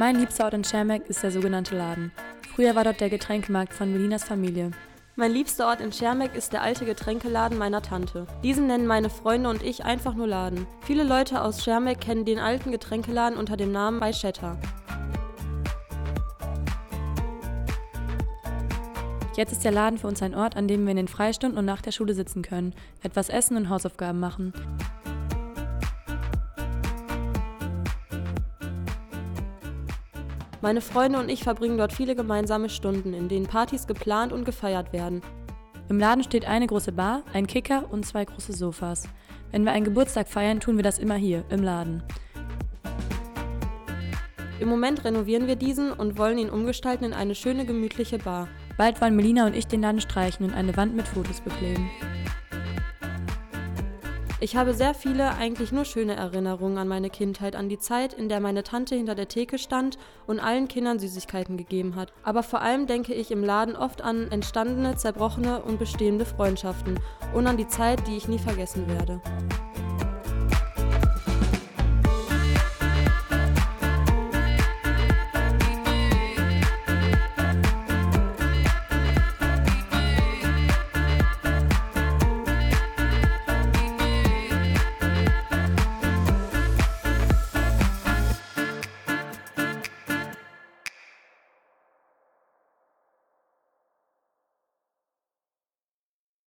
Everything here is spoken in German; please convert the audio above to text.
Mein liebster Ort in Schermeck ist der sogenannte Laden. Früher war dort der Getränkemarkt von Melinas Familie. Mein liebster Ort in Schermeck ist der alte Getränkeladen meiner Tante. Diesen nennen meine Freunde und ich einfach nur Laden. Viele Leute aus Schermeck kennen den alten Getränkeladen unter dem Namen Beischetta. Jetzt ist der Laden für uns ein Ort, an dem wir in den Freistunden und nach der Schule sitzen können, etwas essen und Hausaufgaben machen. Meine Freunde und ich verbringen dort viele gemeinsame Stunden, in denen Partys geplant und gefeiert werden. Im Laden steht eine große Bar, ein Kicker und zwei große Sofas. Wenn wir einen Geburtstag feiern, tun wir das immer hier, im Laden. Im Moment renovieren wir diesen und wollen ihn umgestalten in eine schöne gemütliche Bar. Bald wollen Melina und ich den Laden streichen und eine Wand mit Fotos bekleben. Ich habe sehr viele, eigentlich nur schöne Erinnerungen an meine Kindheit, an die Zeit, in der meine Tante hinter der Theke stand und allen Kindern Süßigkeiten gegeben hat. Aber vor allem denke ich im Laden oft an entstandene, zerbrochene und bestehende Freundschaften und an die Zeit, die ich nie vergessen werde.